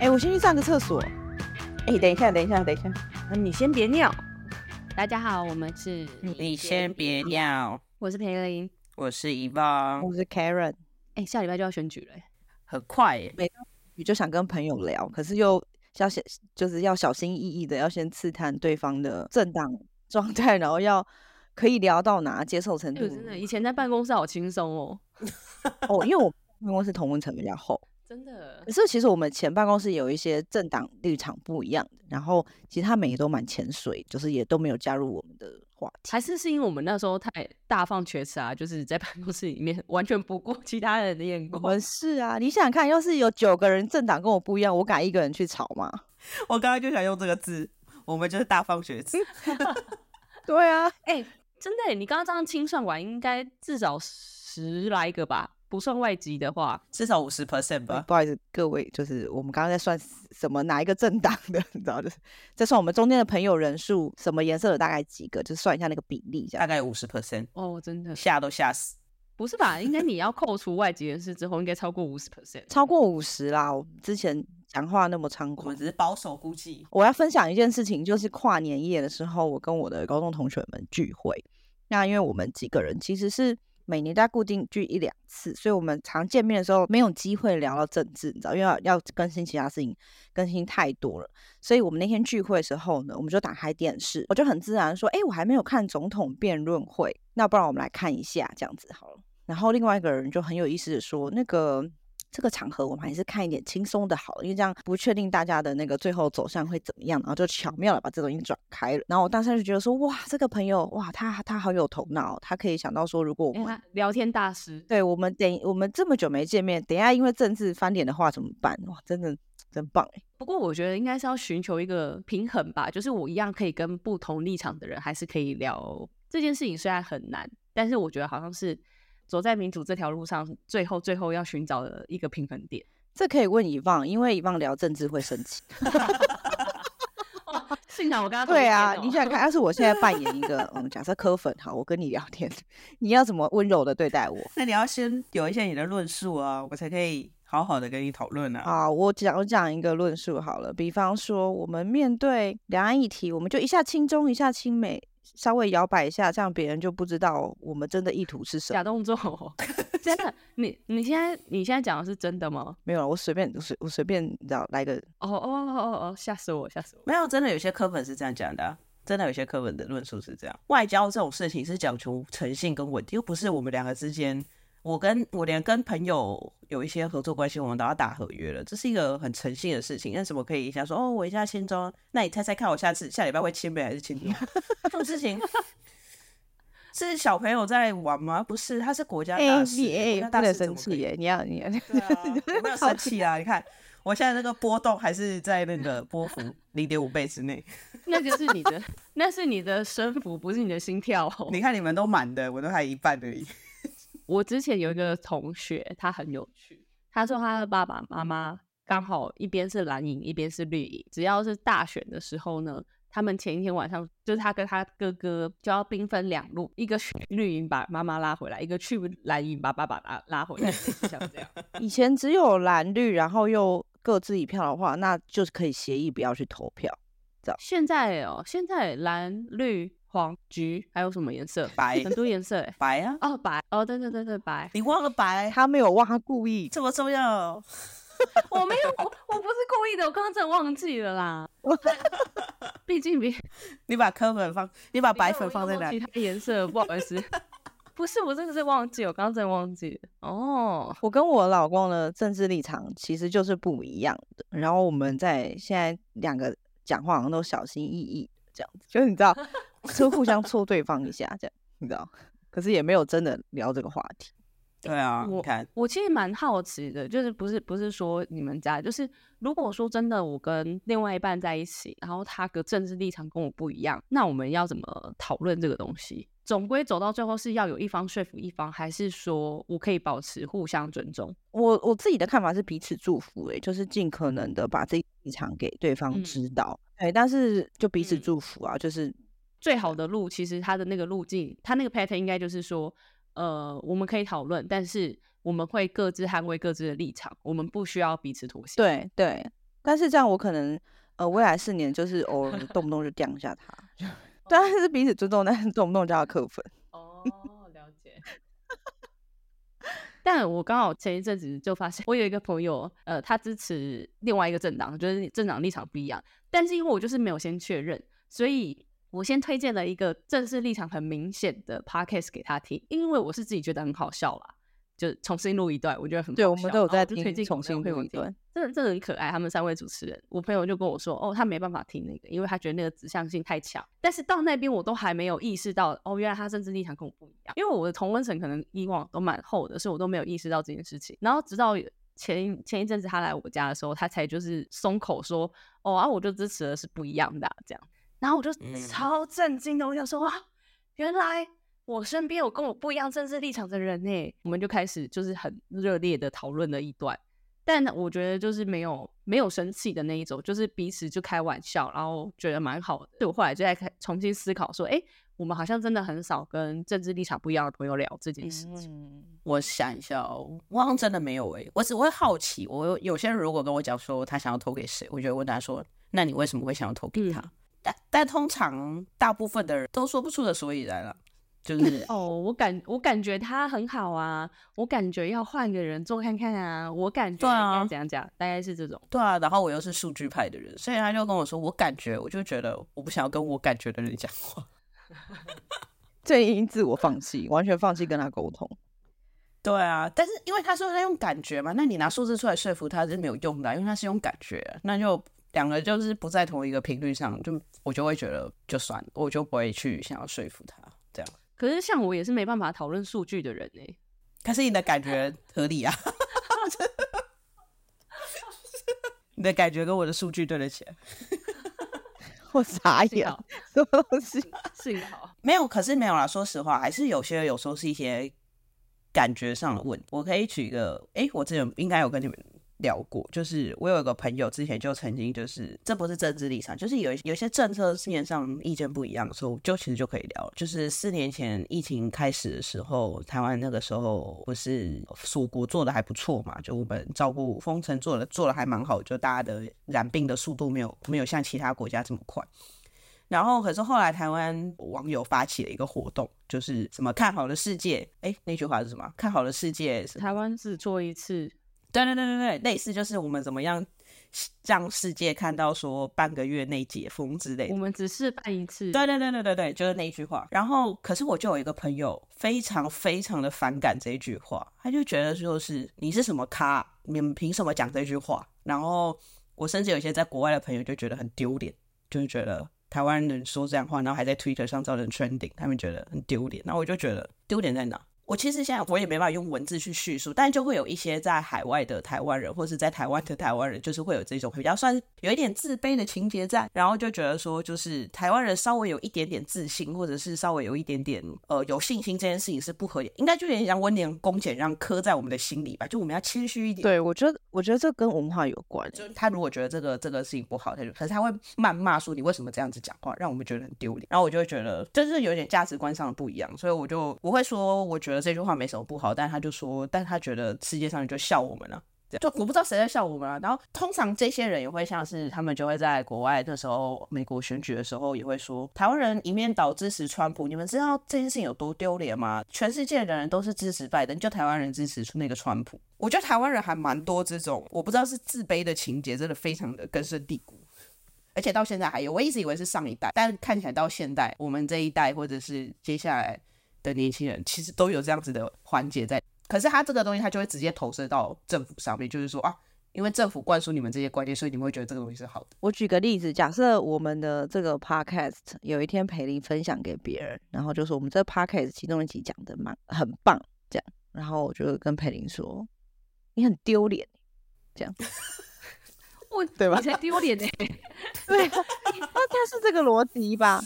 哎、我先去上个厕所。哎、等一下，等一下，等一下。那你先别尿。大家好，我们是你先别尿，我是裴玲。我是遗忘，我是 Karen，哎、下礼拜就要选举了、欸，很快耶，你就想跟朋友聊，可是又要小，就是要小心翼翼的，要先刺探对方的政党状态，然后要可以聊到哪接受程度哎、。真的，以前在办公室好轻松哦，哦，因为我办公室同温层比较厚，真的可。是其实我们前办公室有一些政党立场不一样的，然后其实他们也都蛮潜水，就是也都没有加入我们的话题。还是是因为我们那时候太大放厥词啊，就是在办公室里面 完全不顾其他人的眼光。我们是啊，你想想看，要是有九个人政党跟我不一样，我敢一个人去吵吗？我刚刚就想用这个字，我们就是大放厥词，对啊，哎、真的，你刚刚这样清算完，应该至少十来个吧，不算外籍的话。至少五十 percent 吧。不好意思，各位，就是我们刚刚在算什么哪一个政党的，你知道，就是在算我们中间的朋友人数，什么颜色的大概几个，就算一下那个比例，这样。大概五十 percent，哦，真的吓都吓死。不是吧？应该你要扣除外籍人士之后，应该超过五十 percent。超过五十啦，我之前讲话那么猖狂我们。只是保守估计，我要分享一件事情，就是跨年夜的时候，我跟我的高中同学们聚会。那因为我们几个人其实是每年都要固定聚一两次，所以我们常见面的时候没有机会聊到政治，你知道，因为要要更新其他事情，更新太多了。所以我们那天聚会的时候呢，我们就打开电视，我就很自然说：“哎、我还没有看总统辩论会，那不然我们来看一下这样子好了。”然后另外一个人就很有意思的说：“那个。”这个场合我们还是看一点轻松的好了，因为这样不确定大家的那个最后走向会怎么样，然后就巧妙的把这东西转开了。然后我当时就觉得说，哇，这个朋友，哇，他他好有头脑，他可以想到说，如果我们、哎聊天大师，对我们等我们这么久没见面，等一下因为政治翻脸的话怎么办？哇，真的真棒哎！不过我觉得应该是要寻求一个平衡吧，就是我一样可以跟不同立场的人还是可以聊这件事情，虽然很难，但是我觉得好像是走在民主这条路上，最后最后要寻找的一个平衡点。这可以问以望，因为以望聊政治会生气。幸好我跟他对啊，你想想看，要是我现在扮演一个嗯，假设柯粉，好，我跟你聊天，你要怎么温柔的对待我？那你要先有一些你的论述啊，我才可以好好的跟你讨论啊。好，我讲我讲一个论述好了，比方说我们面对两岸议题，我们就一下亲中，一下亲美，稍微摇摆一下，这样别人就不知道我们真的意图是什么。假动作哦，真的，你你现在你现在讲的是真的吗？没有，我随便我随我随便，你知道来个哦哦哦哦哦，吓死我，吓死我！没有，真的有些课本是这样讲的啊、真的有些课本的论述是这样。外交这种事情是讲求诚信跟稳定，又不是我们两个之间，我跟我连跟朋友有一些合作关系，我们都要打合约了，这是一个很诚信的事情。那怎么可以一下说哦，我一下签中，那你猜猜看，我下次下礼拜会亲美还是亲中？这种事情 是小朋友在玩吗？不是，他是国家哎、大事，国家大事怎么可以生气耶，你要你要对啊，我没有生气啊！你看，我现在那个波动还是在那个波幅零点五倍之内。那就是你的，那是你的升幅，不是你的心跳哦。你看你们都满的，我都还一半而已。我之前有一个同学，他很有趣，他说他的爸爸妈妈刚好一边是蓝营，一边是绿营，只要是大选的时候呢。他们前一天晚上，就是他跟他哥哥就要兵分两路，一个去绿营把妈妈拉回来，一个去蓝营把爸爸拉拉回来，像这样。以前只有蓝绿，然后又各自一票的话，那就是可以协议不要去投票。现在哦，现在蓝绿黄橘还有什么颜色？白很多颜色哎。白啊，哦，白哦，对对对对，白。你忘了白，他没有忘，他故意。这么重要？我没有，我我不是故意的，我刚刚真的忘记了啦。毕竟别 你把科粉放，你把白粉放在哪？其他颜色，不好意思。不是，我真的是忘记，我刚刚真的忘记了。哦，我跟我老公的政治立场其实就是不一样的，然后我们在现在两个讲话好像都小心翼翼的这样子，就是你知道，就互相戳对方一下这样，你知道，可是也没有真的聊这个话题。对啊，我你看，我其实蛮好奇的，就是不是不是说你们家，就是如果说真的我跟另外一半在一起，然后他的政治立场跟我不一样，那我们要怎么讨论这个东西？总归走到最后是要有一方说服一方，还是说我可以保持互相尊重？我我自己的看法是彼此祝福、欸，就是尽可能的把自己立场给对方嗯知道，对，但是就彼此嗯祝福啊，就是最好的路，其实它的那个路径，它那个 pattern 应该就是说，呃，我们可以讨论，但是我们会各自捍卫各自的立场，我们不需要彼此妥协。，对对但是这样我可能呃未来四年就是偶尔 动不动就降一下他，就当然是彼此尊重，但是动不动就要 扣分。哦，了解。但我刚好前一阵子就发现，我有一个朋友，呃，他支持另外一个政党，就是政党立场不一样。但是因为我就是没有先确认，所以我先推荐了一个正式立场很明显的 podcast 给他听，因为我是自己觉得很好笑啦。就重新录一段，我觉得很对，我们都有在推荐重新录一段，真的真的很可爱。他们三位主持人，我朋友就跟我说，哦，他没办法听那个，因为他觉得那个指向性太强。但是到那边我都还没有意识到，哦，原来他政治立场跟我不一样。因为我的同温层可能以往都蛮厚的，所以我都没有意识到这件事情。然后直到前前一阵子他来我家的时候，他才就是松口说，哦啊，我就支持的是不一样的这样。然后我就超震惊的，我想说，哇，原来。我身边有跟我不一样政治立场的人呢，我们就开始就是很热烈的讨论了一段，但我觉得就是没有没有生气的那一种，就是彼此就开玩笑，然后觉得蛮好的。就我后来就在开重新思考说，哎，我们好像真的很少跟政治立场不一样的朋友聊这件事情。我想一下哦，我好像真的没有哎，我只会好奇，我有些人如果跟我讲说他想要投给谁，我就问他说，那你为什么会想要投给他？但但通常大部分的人都说不出的所以然了。就是 哦，我感我感觉他很好啊，我感觉要换个人做看看啊，我感觉应该怎样讲，大概是这种。对啊，然后我又是数据派的人，所以他就跟我说，我感觉，我就觉得我不想要跟我感觉的人讲话，这已经自我放弃，完全放弃跟他沟通。对啊，但是因为他说他用感觉嘛，那你拿数字出来说服他是没有用的，因为他是用感觉，那就两个就是不在同一个频率上，就我就会觉得就算了，我就不会去想要说服他这样。可是像我也是没办法讨论数据的人呢。可是你的感觉合理啊，你的感觉跟我的数据对得起来。我傻眼，什么东西？幸好 没有，可是没有啦。说实话，还是有些有时候是一些感觉上的问题。我可以举一个，哎，我之前应该有跟你们。聊过，就是我有一个朋友之前就曾经就是，这不是政治立场，就是有有些政策面上意见不一样的时候，就其实就可以聊。就是四年前疫情开始的时候，台湾那个时候不是蜀国做的还不错嘛，就我们照顾封城做的做的还蛮好，就大家的染病的速度没有没有像其他国家这么快。然后可是后来台湾网友发起了一个活动，就是什么看好了世界，哎，那句话是什么？看好了世界，台湾只做一次。对对对对对，类似就是我们怎么样让世界看到说半个月内解封之类的。我们只是办一次。对对对对对对，就是那句话。然后，可是我就有一个朋友非常非常的反感这句话，他就觉得就是你是什么咖，你们凭什么讲这句话？然后我甚至有些在国外的朋友就觉得很丢脸，就是觉得台湾人说这样话，然后还在 Twitter 上造成 trending，他们觉得很丢脸。那我就觉得丢脸在哪？我其实现在我也没办法用文字去叙述，但就会有一些在海外的台湾人，或是在台湾的台湾人，就是会有这种比较算有一点自卑的情节在，然后就觉得说，就是台湾人稍微有一点点自信，或者是稍微有一点点呃有信心，这件事情是不合理，应该就有点像温良恭俭让刻在我们的心里吧，就我们要谦虚一点。对，我觉得我觉得这跟文化有关。就是他如果觉得这个这个事情不好，他就可是他会谩骂说你为什么这样子讲话，让我们觉得很丢脸。然后我就会觉得就是有点价值观上的不一样，所以我就我会说我觉得这句话没什么不。好，但他就说，但他觉得世界上就笑我们了，就我不知道谁在笑我们啊。然后通常这些人也会像是他们就会在国外那时候美国选举的时候也会说，台湾人一面倒支持川普，你们知道这件事情有多丢脸吗？全世界的人都是支持拜登，就台湾人支持出那个川普。我觉得台湾人还蛮多这种，我不知道是自卑的情节，真的非常的根深蒂固，而且到现在还有。我一直以为是上一代，但看起来到现代，我们这一代或者是接下来。的年轻人其实都有这样子的环节在，可是他这个东西他就会直接投射到政府上面，就是说啊，因为政府灌输你们这些观念，所以你们会觉得这个东西是好的。我举个例子，假设我们的这个 podcast 有一天培林分享给别人，然后就说我们这 podcast 其中一集讲的蛮很棒，这样，然后我就跟培林说，你很丢脸，这样，我对吧？你才丢脸呢，对，那他是这个逻辑吧？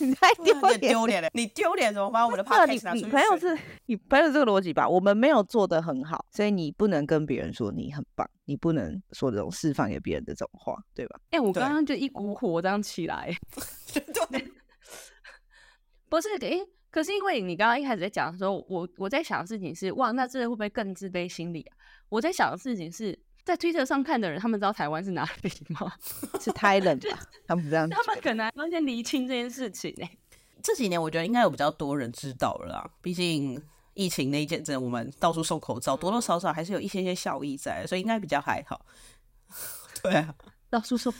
你太丢脸，丢脸了！你丢脸怎么把我们的 podcast 拿出去？你朋友是你朋友这个逻辑吧？我们没有做的很好，所以你不能跟别人说你很棒，你不能说这种释放给别人的这种话，对吧？哎，我刚刚就一股火这样起来，对，不是，哎，可是因为你刚刚一开始在讲的时候，我我在想的事情是，哇，那这会不会更自卑心理啊？我在想的事情是。在推特上看的人，他们知道台湾是哪里吗？是 Thailand 吧？他们这样 他们可能要先厘清这件事情呢、这几年我觉得应该有比较多人知道了啦，毕竟疫情那一阵子我们到处送口罩，多多少少还是有一些些效益在，所以应该比较还好。对啊，到处送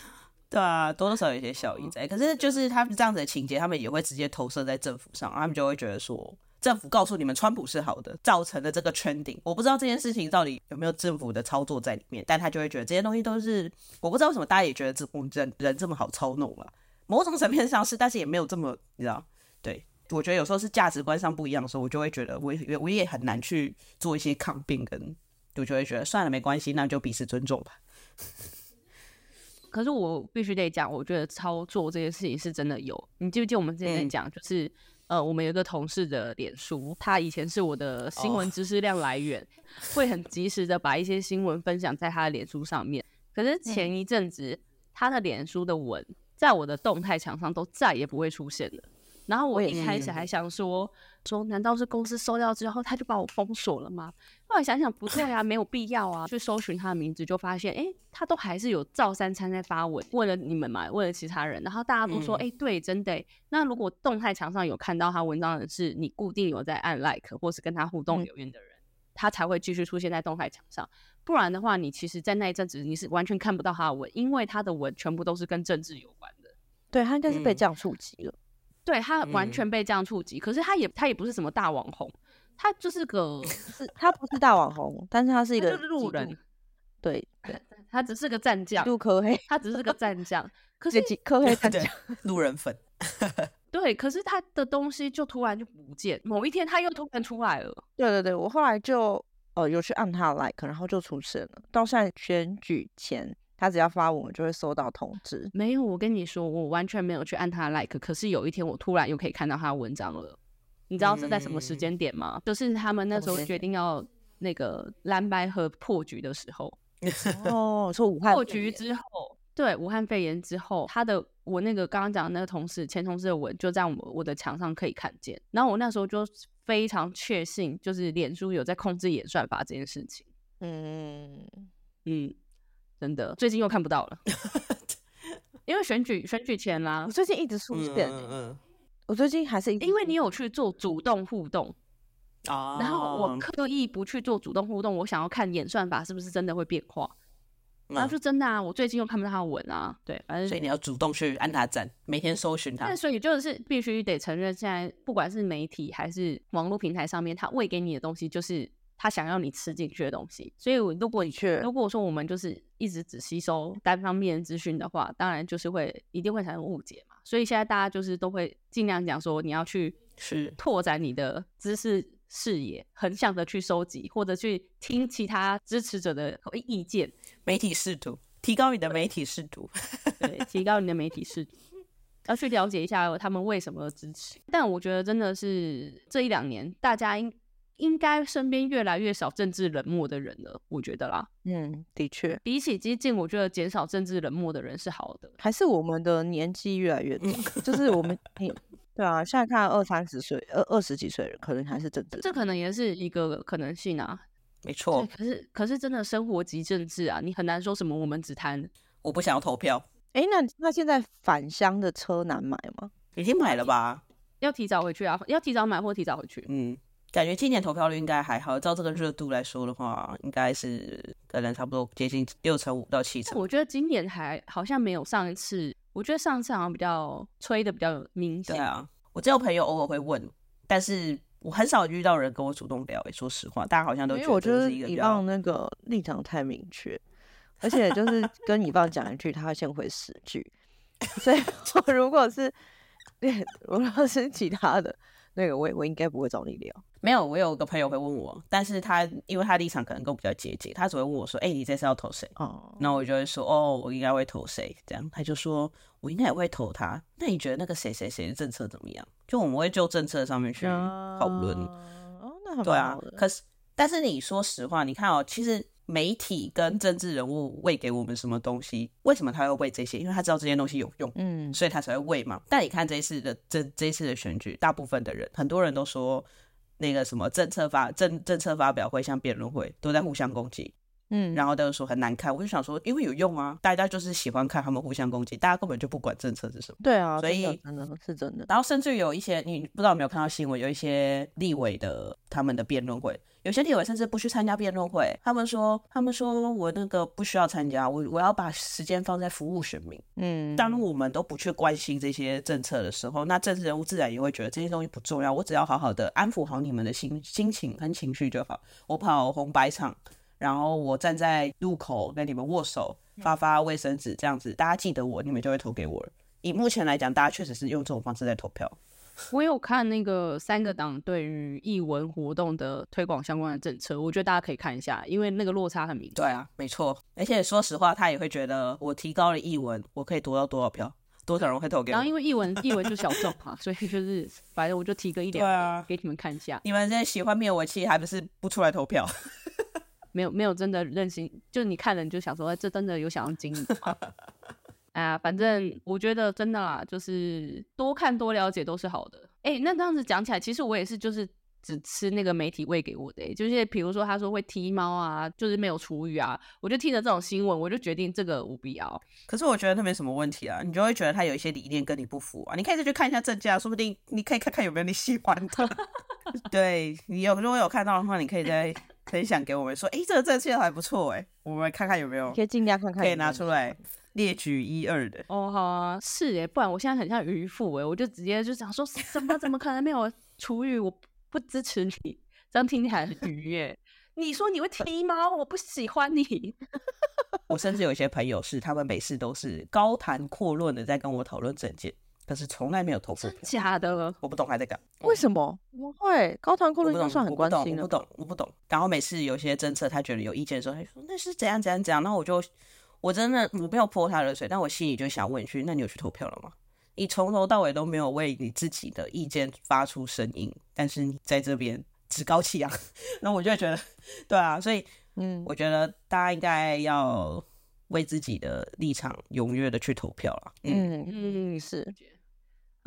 对啊，多多少少有一些效益在。可是就是他们这样子的情节，他们也会直接投射在政府上，他们就会觉得说。政府告诉你们川普是好的，造成了这个 trending。我不知道这件事情到底有没有政府的操作在里面，但他就会觉得这些东西都是我不知道为什么大家也觉得这我们人人这么好操弄了。某种层面上是，但是也没有这么你知道。对，我觉得有时候是价值观上不一样的时候，我就会觉得我也我也很难去做一些抗辩，跟我就会觉得算了，没关系，那就彼此尊重吧。可是我必须得讲，我觉得操作这件事情是真的有。你记不记得我们之前讲，就是、呃，我们有一个同事的脸书，他以前是我的新闻知识量来源，会很及时的把一些新闻分享在他的脸书上面。可是前一阵子，他的脸书的文在我的动态墙上都再也不会出现了。然后我一开始还想说，说难道是公司收掉之后他就把我封锁了吗？后来想想不对啊，没有必要啊。去搜寻他的名字，就发现哎、诶他都还是有照三餐在发文，为了你们嘛，为了其他人。然后大家都说哎、诶对，真的诶。那如果动态墙上有看到他文章的是你固定有在按 like 或是跟他互动嗯留言的人，他才会继续出现在动态墙上。不然的话，你其实，在那一阵子你是完全看不到他的文，因为他的文全部都是跟政治有关的。对他应该是被嗯这样触及了。对他完嗯全被这样触及，可是他也他也不是什么大网红，他就是个 是他不是大网红，但是他是一个他就是路人，对对，他只是个战将极，度科黑，他只是个战将。可是这极科黑战将。，路人粉。对，可是他的东西就突然就不见，某一天他又突然出来了。对对对，我后来就呃有去按他的 like，然后就出现了。到现在选举前，他只要发文，我就会收到通知。没有，我跟你说，我完全没有去按他的 like，可是有一天我突然又可以看到他的文章了。你知道是在什么时嗯间点吗？就是他们那时候决定要那个蓝白河破局的时候，哦，说武汉破局之后，对武汉肺炎之后，他的我那个刚刚讲的那个同事前同事的文就在我我的墙上可以看见。然后我那时候就非常确信，就是脸书有在控制演算法这件事情。嗯，嗯，真的，最近又看不到了，因为选举选举前啦我，最近一直出嗯现、嗯嗯我最近还是因为你有去做主动互动，啊，然后我刻意不去做主动互动，我想要看演算法是不是真的会变化，然后嗯就真的啊，我最近又看不到他的文啊，对，反正所以你要主动去按他赞，每天搜寻他但。所以就是必须得承认，现在不管是媒体还是网络平台上面，他喂给你的东西就是他想要你吃进去的东西。所以我如果你去如果说我们就是一直只吸收单方面资讯的话，当然就是会一定会产生误解嘛。所以现在大家就是都会尽量讲说，你要去是拓展你的知识视野，横向的去收集，或者去听其他支持者的意见，媒体视图，提高你的媒体视图。对，提高你的媒体视图，要去了解一下他们为什么支持。但我觉得真的是这一两年，大家应应该身边越来越少政治冷漠的人了。我觉得啦，嗯，的确，比起激进，我觉得减少政治冷漠的人是好的。还是我们的年纪越来越大，就是我们你对啊，现在看二三十岁、二二十几岁人，可能还是政治。这可能也是一个可能性啊。对，没错，可是可是真的生活即政治啊，你很难说什么我们只谈我不想要投票，哎，那那现在返乡的车难买吗？已经买了吧？要提早回去啊，要提早买或提早回去。嗯，感觉今年投票率应该还好，照这个热度来说的话，应该是可能差不多接近六成五到七成。我觉得今年还好像没有上一次，我觉得上一次好像比较吹的比较明显。对啊，我只有朋友偶尔会问，但是我很少遇到人跟我主动聊、欸。说实话，大家好像都因为我觉得是一个比较以棒那个立场太明确，而且就是跟你棒讲一句，他会先回十句，所以我如果是对，如果是其他的那个，我也我应该不会找你聊。没有。我有个朋友会问我，但是他因为他立场可能跟我比较接近，他只会问我说：“哎、你这次要投谁？”哦，那我就会说：“哦，我应该会投谁？”这样他就说：“我应该也会投他。”那你觉得那个谁谁谁的政策怎么样？就我们会就政策上面去讨论。哦，那还对啊可是但是你说实话，你看哦，其实媒体跟政治人物喂给我们什么东西？为什么他要喂这些？因为他知道这些东西有用，嗯，所以他才会喂嘛。但你看这一次的这这一次的选举，大部分的人，很多人都说那个什么政策发政政策发表会像辩论会，都在互相攻击。嗯，然后都说很难看。我就想说，因为有用啊，大家就是喜欢看他们互相攻击，大家根本就不管政策是什么。对啊，所以真的真的是真的。然后甚至有一些你不知道有没有看到新闻，有一些立委的他们的辩论会，有些立委甚至不去参加辩论会，他们说他们说我那个不需要参加，我我要把时间放在服务选民。嗯，当我们都不去关心这些政策的时候，那政治人物自然也会觉得这些东西不重要，我只要好好的安抚好你们的心心情跟情绪就好。我跑红白场，然后我站在路口跟你们握手，发发卫生纸，这样子大家记得我，你们就会投给我了。以目前来讲，大家确实是用这种方式在投票。我有看那个三个党对于译文活动的推广相关的政策，我觉得大家可以看一下，因为那个落差很明显。对啊，没错。而且说实话，他也会觉得我提高了译文，我可以夺到多少票，多少人会投给我然后。因为译文译文就小众嘛，所以就是反正我就提个一点对啊，给你们看一下，你们这喜欢灭我气，还不是不出来投票？没有没有真的任性，就你看了你就想说，哎这真的有想要经营吗？哎呀，反正我觉得真的啦，就是多看多了解都是好的。哎、那这样子讲起来，其实我也是就是只吃那个媒体喂给我的、欸，就是比如说他说会踢猫啊，就是没有厨余啊，我就听着这种新闻，我就决定这个我不要。可是我觉得那没什么问题啊，你就会觉得他有一些理念跟你不符啊，你可以再去看一下正价，说不定你可以看看有没有你喜欢的。对你有如果有看到的话，你可以再分享给我们说，诶，这个正价还不错哎，我们看看有没有可以尽量看看，可以拿出。来列举一二的。哦，好啊，是哎，不然我现在很像渔夫哎，我就直接就想说，怎么怎么可能没有厨余？我不支持你，这样听起来很愚耶。你说你会踢猫，我不喜欢你。我甚至有一些朋友是，他们每次都是高谈阔论的在跟我讨论政见，可是从来没有投过票。假的，我不懂还在干。为什么？我会高谈阔论算很关心的。我不懂，我不懂。然后每次有些政策他觉得有意见的时候，他就说那是怎样怎样怎样，然后我就我真的我没有泼他热水，但我心里就想问一句：那你有去投票了吗？你从头到尾都没有为你自己的意见发出声音，但是你在这边趾高气扬，那我就会觉得，对啊，所以嗯，我觉得大家应该要为自己的立场踊跃的去投票了。嗯，嗯，嗯，是。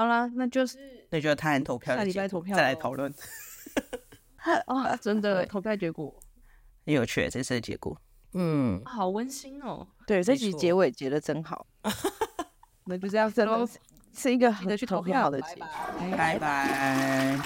好啦，那就是那就谈投票下礼拜投票再来讨论，啊，真的 投票结果很有趣这次的结果。嗯，好温馨哦。对，这集结尾结的真好。那就这样，真的都是是一个记很得去投票很好的结。拜拜拜拜。